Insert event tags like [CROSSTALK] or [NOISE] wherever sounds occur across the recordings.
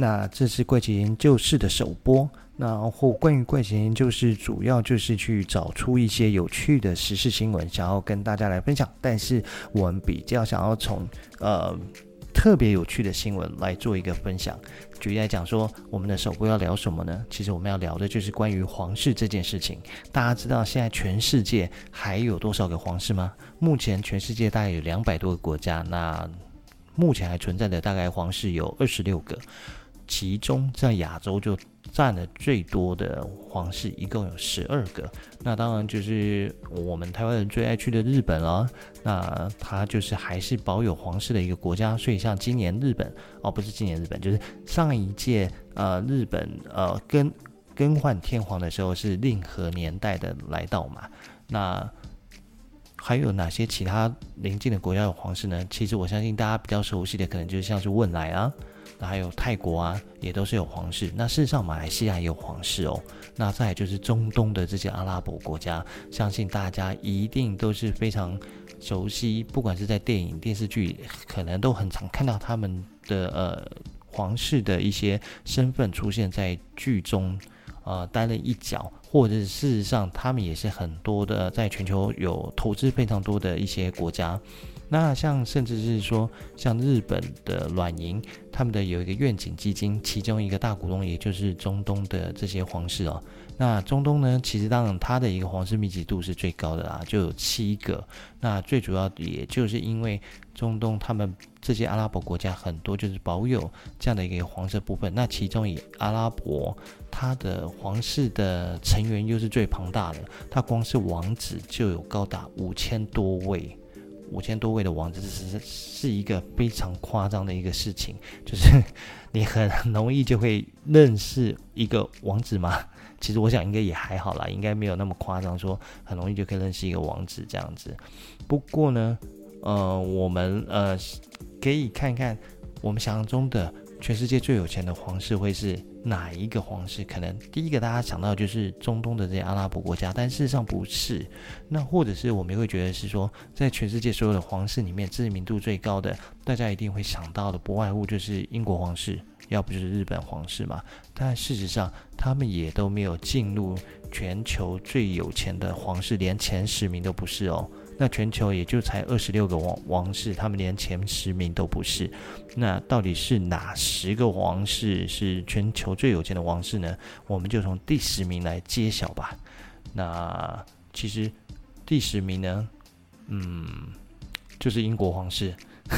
那这是怪奇研究室的首播。然后关于怪奇研究室，主要就是去找出一些有趣的时事新闻，想要跟大家来分享。但是我们比较想要从呃特别有趣的新闻来做一个分享。举例来讲说，我们的首播要聊什么呢？其实我们要聊的就是关于皇室这件事情。大家知道现在全世界还有多少个皇室吗？目前全世界大概有两百多个国家，那目前还存在的大概皇室有二十六个。其中在亚洲就占了最多的皇室，一共有十二个。那当然就是我们台湾人最爱去的日本了。那它就是还是保有皇室的一个国家。所以像今年日本哦，不是今年日本，就是上一届呃日本呃更更换天皇的时候是令和年代的来到嘛。那还有哪些其他邻近的国家有皇室呢？其实我相信大家比较熟悉的，可能就像是汶莱啊。还有泰国啊，也都是有皇室。那事实上，马来西亚也有皇室哦。那再就是中东的这些阿拉伯国家，相信大家一定都是非常熟悉，不管是在电影、电视剧，可能都很常看到他们的呃皇室的一些身份出现在剧中，呃，待了一角，或者是事实上，他们也是很多的在全球有投资非常多的一些国家。那像甚至是说，像日本的软银，他们的有一个愿景基金，其中一个大股东也就是中东的这些皇室哦。那中东呢，其实当然它的一个皇室密集度是最高的啦，就有七个。那最主要也就是因为中东他们这些阿拉伯国家很多就是保有这样的一个皇室部分。那其中以阿拉伯，它的皇室的成员又是最庞大的，它光是王子就有高达五千多位。五千多位的网址，是是一个非常夸张的一个事情，就是 [LAUGHS] 你很容易就会认识一个网址吗？[LAUGHS] 其实我想应该也还好啦，应该没有那么夸张，说很容易就可以认识一个网址这样子。不过呢，呃，我们呃可以看看我们想象中的全世界最有钱的皇室会是哪一个皇室？可能第一个大家想到就是中东的这些阿拉伯国家，但事实上不是。那或者是我们会觉得是说，在全世界所有的皇室里面，知名度最高的，大家一定会想到的，不外乎就是英国皇室，要不就是日本皇室嘛。但事实上，他们也都没有进入全球最有钱的皇室，连前十名都不是哦。那全球也就才二十六个王王室，他们连前十名都不是。那到底是哪十个王室是全球最有钱的王室呢？我们就从第十名来揭晓吧。那其实第十名呢，嗯，就是英国皇室。[LAUGHS]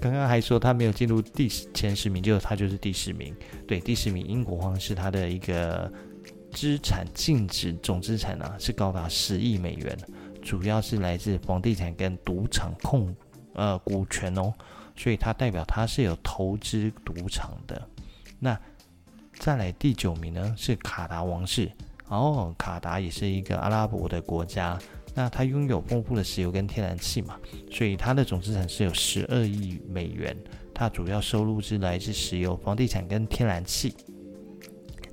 刚刚还说他没有进入第前十名，结果他就是第十名。对，第十名英国皇室，他的一个。资产净值总资产呢、是高达十亿美元，主要是来自房地产跟赌场控呃股权哦，所以它代表它是有投资赌场的。那再来第九名呢是卡达王室，哦，卡达也是一个阿拉伯的国家，那它拥有丰富的石油跟天然气嘛，所以它的总资产是有十二亿美元，它主要收入是来自石油、房地产跟天然气。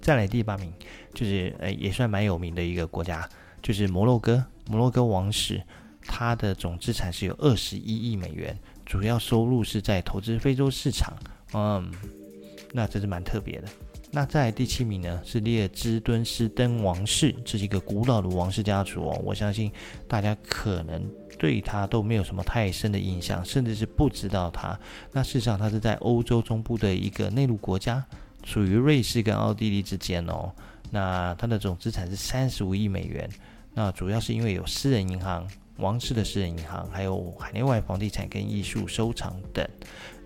再来第八名，就是呃也算蛮有名的一个国家，就是摩洛哥。摩洛哥王室，它的总资产是有二十一亿美元，主要收入是在投资非洲市场。嗯，那这是蛮特别的。那再来第七名呢，是列支敦士登王室，这是一个古老的王室家族哦。我相信大家可能对他都没有什么太深的印象，甚至是不知道他。那事实上，他是在欧洲中部的一个内陆国家。属于瑞士跟奥地利之间哦，那它的总资产是三十五亿美元，那主要是因为有私人银行、王室的私人银行，还有海内外房地产跟艺术收藏等。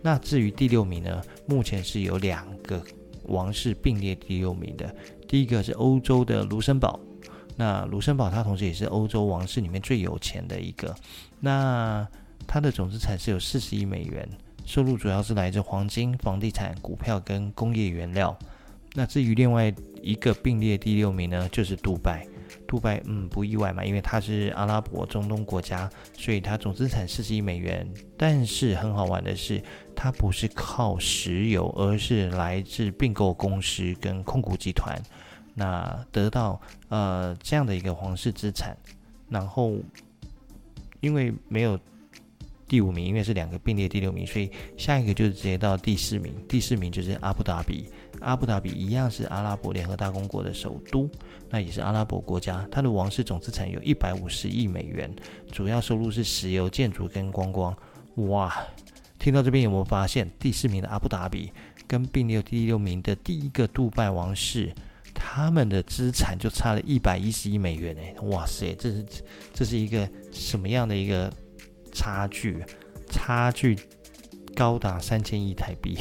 那至于第六名呢，目前是有两个王室并列第六名的，第一个是欧洲的卢森堡，那卢森堡它同时也是欧洲王室里面最有钱的一个，那它的总资产是有四十亿美元。收入主要是来自黄金、房地产、股票跟工业原料。那至于另外一个并列第六名呢，就是杜拜。杜拜，嗯，不意外嘛，因为它是阿拉伯中东国家，所以它总资产四十亿美元。但是很好玩的是，它不是靠石油，而是来自并购公司跟控股集团，那得到呃这样的一个皇室资产。然后因为没有。第五名，因为是两个并列第六名，所以下一个就是直接到第四名。第四名就是阿布达比，阿布达比一样是阿拉伯联合大公国的首都，那也是阿拉伯国家。它的王室总资产有一百五十亿美元，主要收入是石油、建筑跟观光。哇，听到这边有没有发现，第四名的阿布达比跟并列第六名的第一个杜拜王室，他们的资产就差了一百一十亿美元哎！哇塞，这是这是一个什么样的一个？差距，差距高达三千亿台币。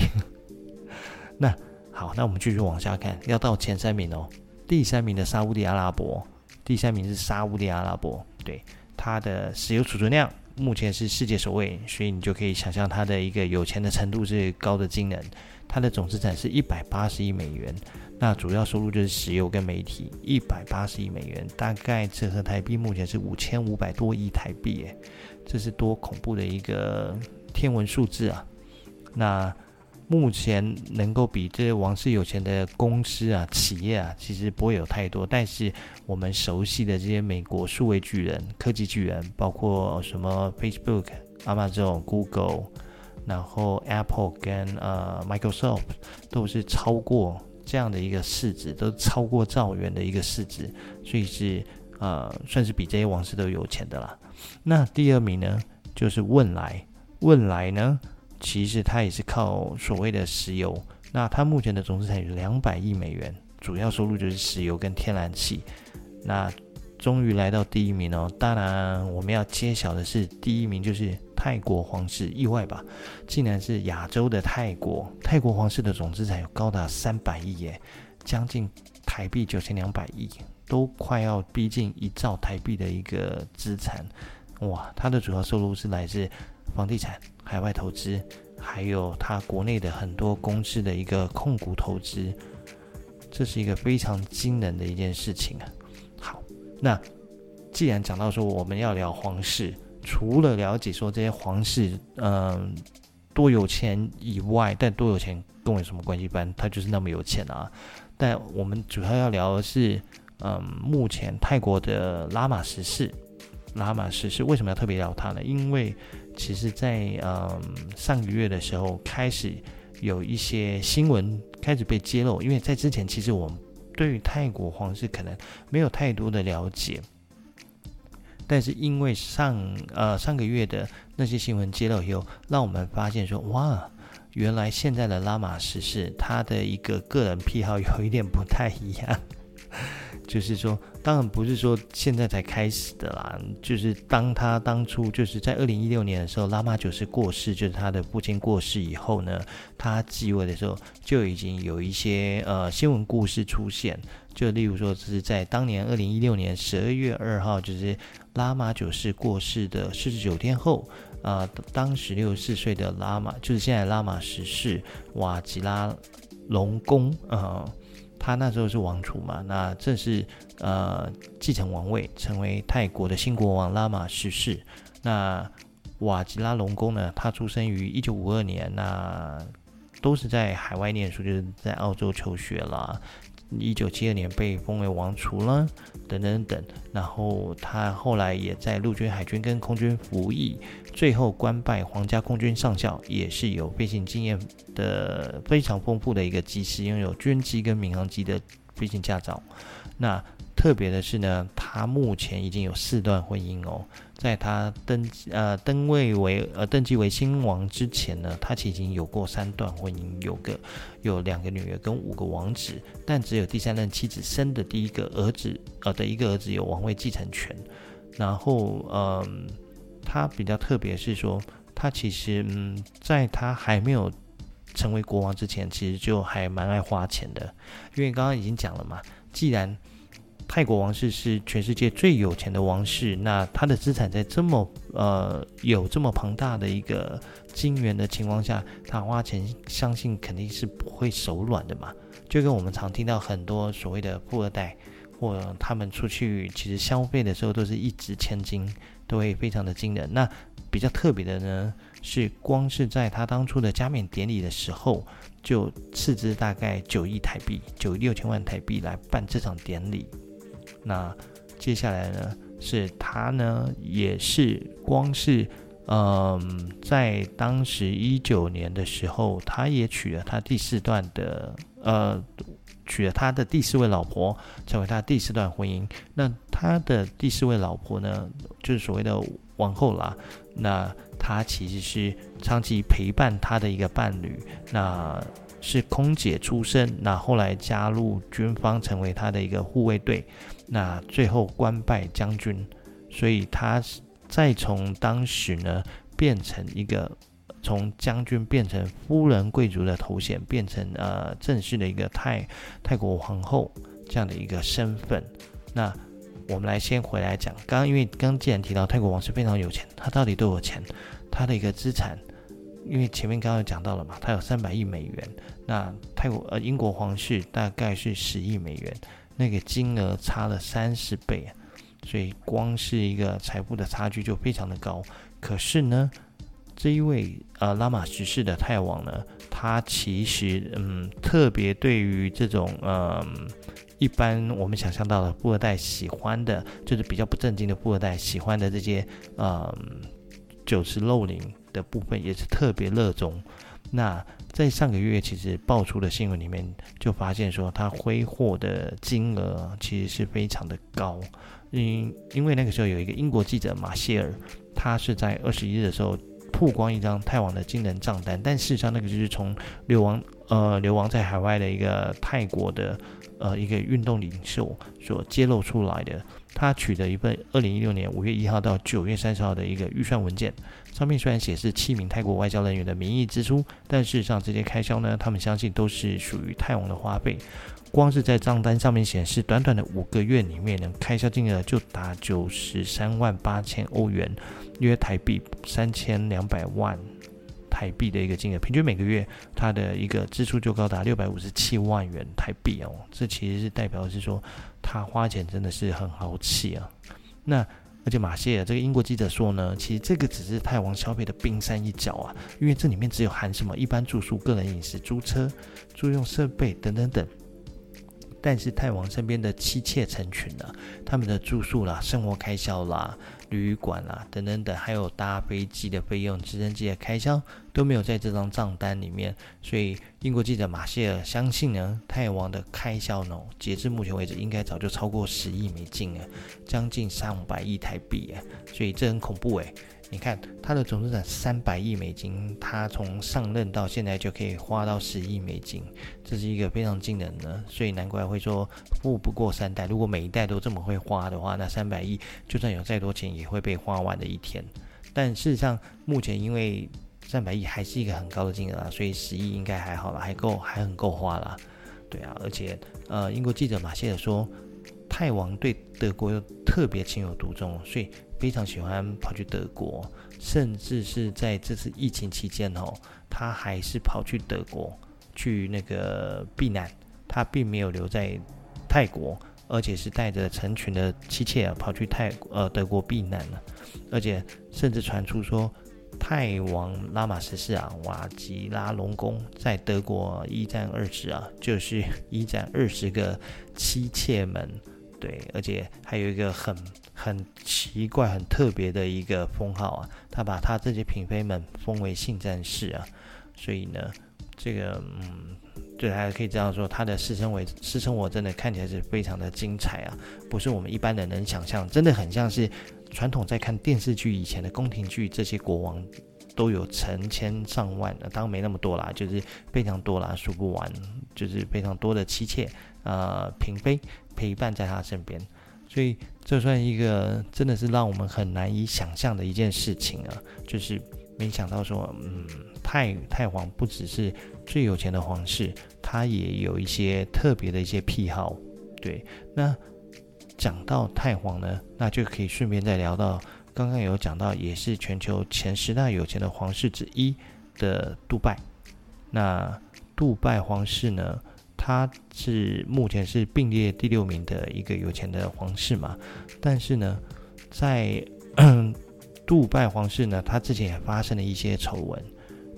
[LAUGHS] 那好，那我们继续往下看，要到前三名哦。第三名的沙乌地阿拉伯，第三名是沙乌地阿拉伯，对，它的石油储存量目前是世界首位，所以你就可以想象它的一个有钱的程度是高的惊人。它的总资产是一百八十亿美元，那主要收入就是石油跟媒体，一百八十亿美元，大概折合台币目前是五千五百多亿台币，诶。这是多恐怖的一个天文数字啊！那目前能够比这些王室有钱的公司啊、企业啊，其实不会有太多。但是我们熟悉的这些美国数位巨人、科技巨人，包括什么 Facebook、Amazon、Google，然后 Apple 跟呃 Microsoft，都是超过这样的一个市值，都超过兆元的一个市值，所以是呃算是比这些王室都有钱的啦。那第二名呢，就是汶莱。汶莱呢，其实它也是靠所谓的石油。那它目前的总资产有两百亿美元，主要收入就是石油跟天然气。那终于来到第一名哦。当然，我们要揭晓的是，第一名就是泰国皇室，意外吧？竟然是亚洲的泰国。泰国皇室的总资产有高达三百亿耶，将近台币九千两百亿。都快要逼近一兆台币的一个资产，哇！它的主要收入是来自房地产、海外投资，还有它国内的很多公司的一个控股投资，这是一个非常惊人的一件事情啊。好，那既然讲到说我们要聊皇室，除了了解说这些皇室嗯、多有钱以外，但多有钱跟我有什么关系？不然他就是那么有钱啊。但我们主要要聊的是。嗯，目前泰国的拉玛十世，拉玛十世为什么要特别聊他呢？因为其实在，在嗯上个月的时候，开始有一些新闻开始被揭露。因为在之前，其实我们对于泰国皇室可能没有太多的了解，但是因为上呃上个月的那些新闻揭露以后，让我们发现说，哇，原来现在的拉玛十世他的一个个人癖好有一点不太一样。就是说，当然不是说现在才开始的啦。就是当他当初就是在二零一六年的时候，拉玛九世过世，就是他的父亲过世以后呢，他继位的时候就已经有一些呃新闻故事出现。就例如说，是在当年二零一六年十二月二号，就是拉玛九世过世的四十九天后，啊、呃，当时六十四岁的拉玛，就是现在拉玛十世瓦吉拉隆功啊。他那时候是王储嘛，那正式呃继承王位，成为泰国的新国王拉玛十世。那瓦吉拉隆功呢，他出生于一九五二年，那都是在海外念书，就是在澳洲求学啦。一九七二年被封为王储了，等等等。然后他后来也在陆军、海军跟空军服役，最后官拜皇家空军上校，也是有飞行经验的非常丰富的一个机师，拥有军机跟民航机的飞行驾照。那特别的是呢，他目前已经有四段婚姻哦。在他登呃登位为呃登基为新王之前呢，他其实已经有过三段婚姻，有个有两个女儿跟五个王子，但只有第三任妻子生的第一个儿子呃的一个儿子有王位继承权。然后嗯、他比较特别是说，他其实嗯，在他还没有成为国王之前，其实就还蛮爱花钱的，因为刚刚已经讲了嘛，既然泰国王室是全世界最有钱的王室，那他的资产在这么呃有这么庞大的一个金源的情况下，他花钱相信肯定是不会手软的嘛。就跟我们常听到很多所谓的富二代，或他们出去其实消费的时候都是一掷千金，都会非常的惊人。那比较特别的呢，是光是在他当初的加冕典礼的时候，就斥资大概九亿台币，九亿六千万台币来办这场典礼。那接下来呢，是他呢，也是光是，嗯，在当时一九年的时候，他也娶了他第四段的，呃，娶了他的第四位老婆，成为他第四段婚姻。那他的第四位老婆呢，就是所谓的王后啦。那他其实是长期陪伴他的一个伴侣，那是空姐出身，那后来加入军方，成为他的一个护卫队，那最后官拜将军，所以他再从当时呢变成一个从将军变成夫人贵族的头衔，变成呃正式的一个泰泰国皇后这样的一个身份，那。我们来先回来讲，刚刚因为刚既然提到泰国王室非常有钱，他到底多少钱？他的一个资产，因为前面刚刚讲到了嘛，他有三百亿美元，那泰国呃英国皇室大概是十亿美元，那个金额差了三十倍，所以光是一个财富的差距就非常的高。可是呢，这一位呃拉玛十世的泰王呢，他其实嗯特别对于这种嗯。一般我们想象到的富二代喜欢的，就是比较不正经的富二代喜欢的这些，嗯，酒池肉林的部分也是特别热衷。那在上个月其实爆出的新闻里面，就发现说他挥霍的金额其实是非常的高。因因为那个时候有一个英国记者马歇尔，他是在二十一日的时候曝光一张泰王的惊人账单，但事实上那个就是从流亡呃流亡在海外的一个泰国的。呃，一个运动领袖所揭露出来的，他取得一份二零一六年五月一号到九月三十号的一个预算文件，上面虽然显示七名泰国外交人员的名义支出，但事实上这些开销呢，他们相信都是属于泰王的花费。光是在账单上面显示，短短的五个月里面呢，开销金额就达九十三万八千欧元，约台币三千两百万。台币的一个金额，平均每个月他的一个支出就高达六百五十七万元台币哦，这其实是代表是说他花钱真的是很豪气啊。那而且马歇尔这个英国记者说呢，其实这个只是泰王消费的冰山一角啊，因为这里面只有含什么一般住宿、个人饮食、租车、租用设备等等等。但是泰王身边的妻妾成群了，他们的住宿啦、生活开销啦、旅馆啦等等等，还有搭飞机的费用、直升机的开销都没有在这张账单里面。所以英国记者马歇尔相信呢，泰王的开销呢，截至目前为止应该早就超过十亿美金了，将近上百亿台币啊！所以这很恐怖诶。你看他的总资产三百亿美金，他从上任到现在就可以花到十亿美金，这是一个非常惊人的，所以难怪会说富不过三代。如果每一代都这么会花的话，那三百亿就算有再多钱也会被花完的一天。但事实上，目前因为三百亿还是一个很高的金额啊，所以十亿应该还好了，还够，还很够花了。对啊，而且呃，英国记者马歇尔说，泰王对德国又特别情有独钟，所以。非常喜欢跑去德国，甚至是在这次疫情期间哦，他还是跑去德国去那个避难，他并没有留在泰国，而且是带着成群的妻妾跑去泰呃德国避难了，而且甚至传出说泰王拉玛十四啊瓦吉拉隆功在德国一战二十啊，就是一战二十个妻妾们。对，而且还有一个很很奇怪、很特别的一个封号啊，他把他这些嫔妃们封为性战士啊，所以呢，这个嗯，对，还可以这样说，他的私生活私生活真的看起来是非常的精彩啊，不是我们一般人能想象，真的很像是传统在看电视剧以前的宫廷剧，这些国王都有成千上万，当然没那么多啦，就是非常多啦，数不完，就是非常多的妻妾。呃，嫔妃陪伴在他身边，所以这算一个真的是让我们很难以想象的一件事情啊！就是没想到说，嗯，泰泰皇不只是最有钱的皇室，他也有一些特别的一些癖好。对，那讲到泰皇呢，那就可以顺便再聊到刚刚有讲到，也是全球前十大有钱的皇室之一的杜拜。那杜拜皇室呢？他是目前是并列第六名的一个有钱的皇室嘛，但是呢，在 [CLEARS THROAT] 杜拜皇室呢，他之前也发生了一些丑闻，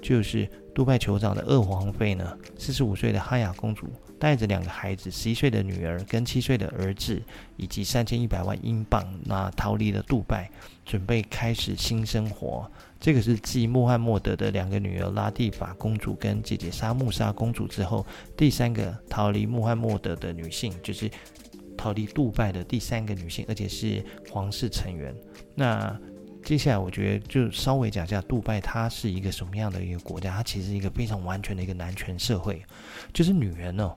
就是杜拜酋长的二皇妃呢，四十五岁的哈雅公主带着两个孩子，十一岁的女儿跟七岁的儿子，以及三千一百万英镑，那逃离了杜拜，准备开始新生活。这个是继穆罕默德的两个女儿拉蒂法公主跟姐姐沙穆沙公主之后，第三个逃离穆罕默德的女性，就是逃离杜拜的第三个女性，而且是皇室成员。那接下来我觉得就稍微讲一下杜拜，它是一个什么样的一个国家？它其实是一个非常完全的一个男权社会，就是女人哦，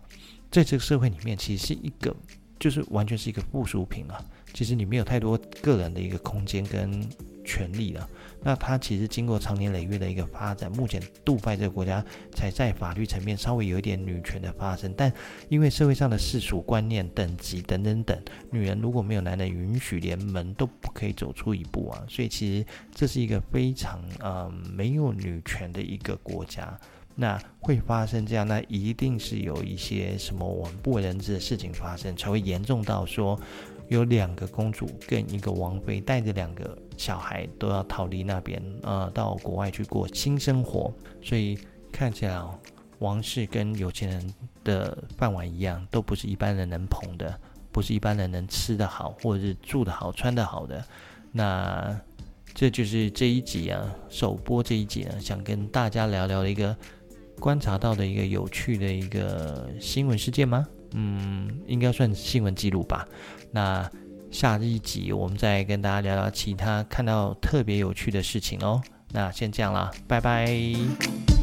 在这个社会里面其实是一个，就是完全是一个附属品啊。其实你没有太多个人的一个空间跟权利了。那它其实经过长年累月的一个发展，目前杜拜这个国家才在法律层面稍微有一点女权的发生，但因为社会上的世俗观念、等级等等等，女人如果没有男人允许，连门都不可以走出一步啊。所以其实这是一个非常呃没有女权的一个国家。那会发生这样，那一定是有一些什么我们不为人知的事情发生，才会严重到说。有两个公主跟一个王妃带着两个小孩都要逃离那边，呃，到国外去过新生活。所以看起来，王室跟有钱人的饭碗一样，都不是一般人能捧的，不是一般人能吃得好或者是住得好、穿得好的。那这就是这一集啊，首播这一集呢，想跟大家聊聊的一个观察到的一个有趣的一个新闻事件吗？嗯，应该算新闻记录吧。那下一集我们再跟大家聊聊其他看到特别有趣的事情哦。那先这样啦，拜拜。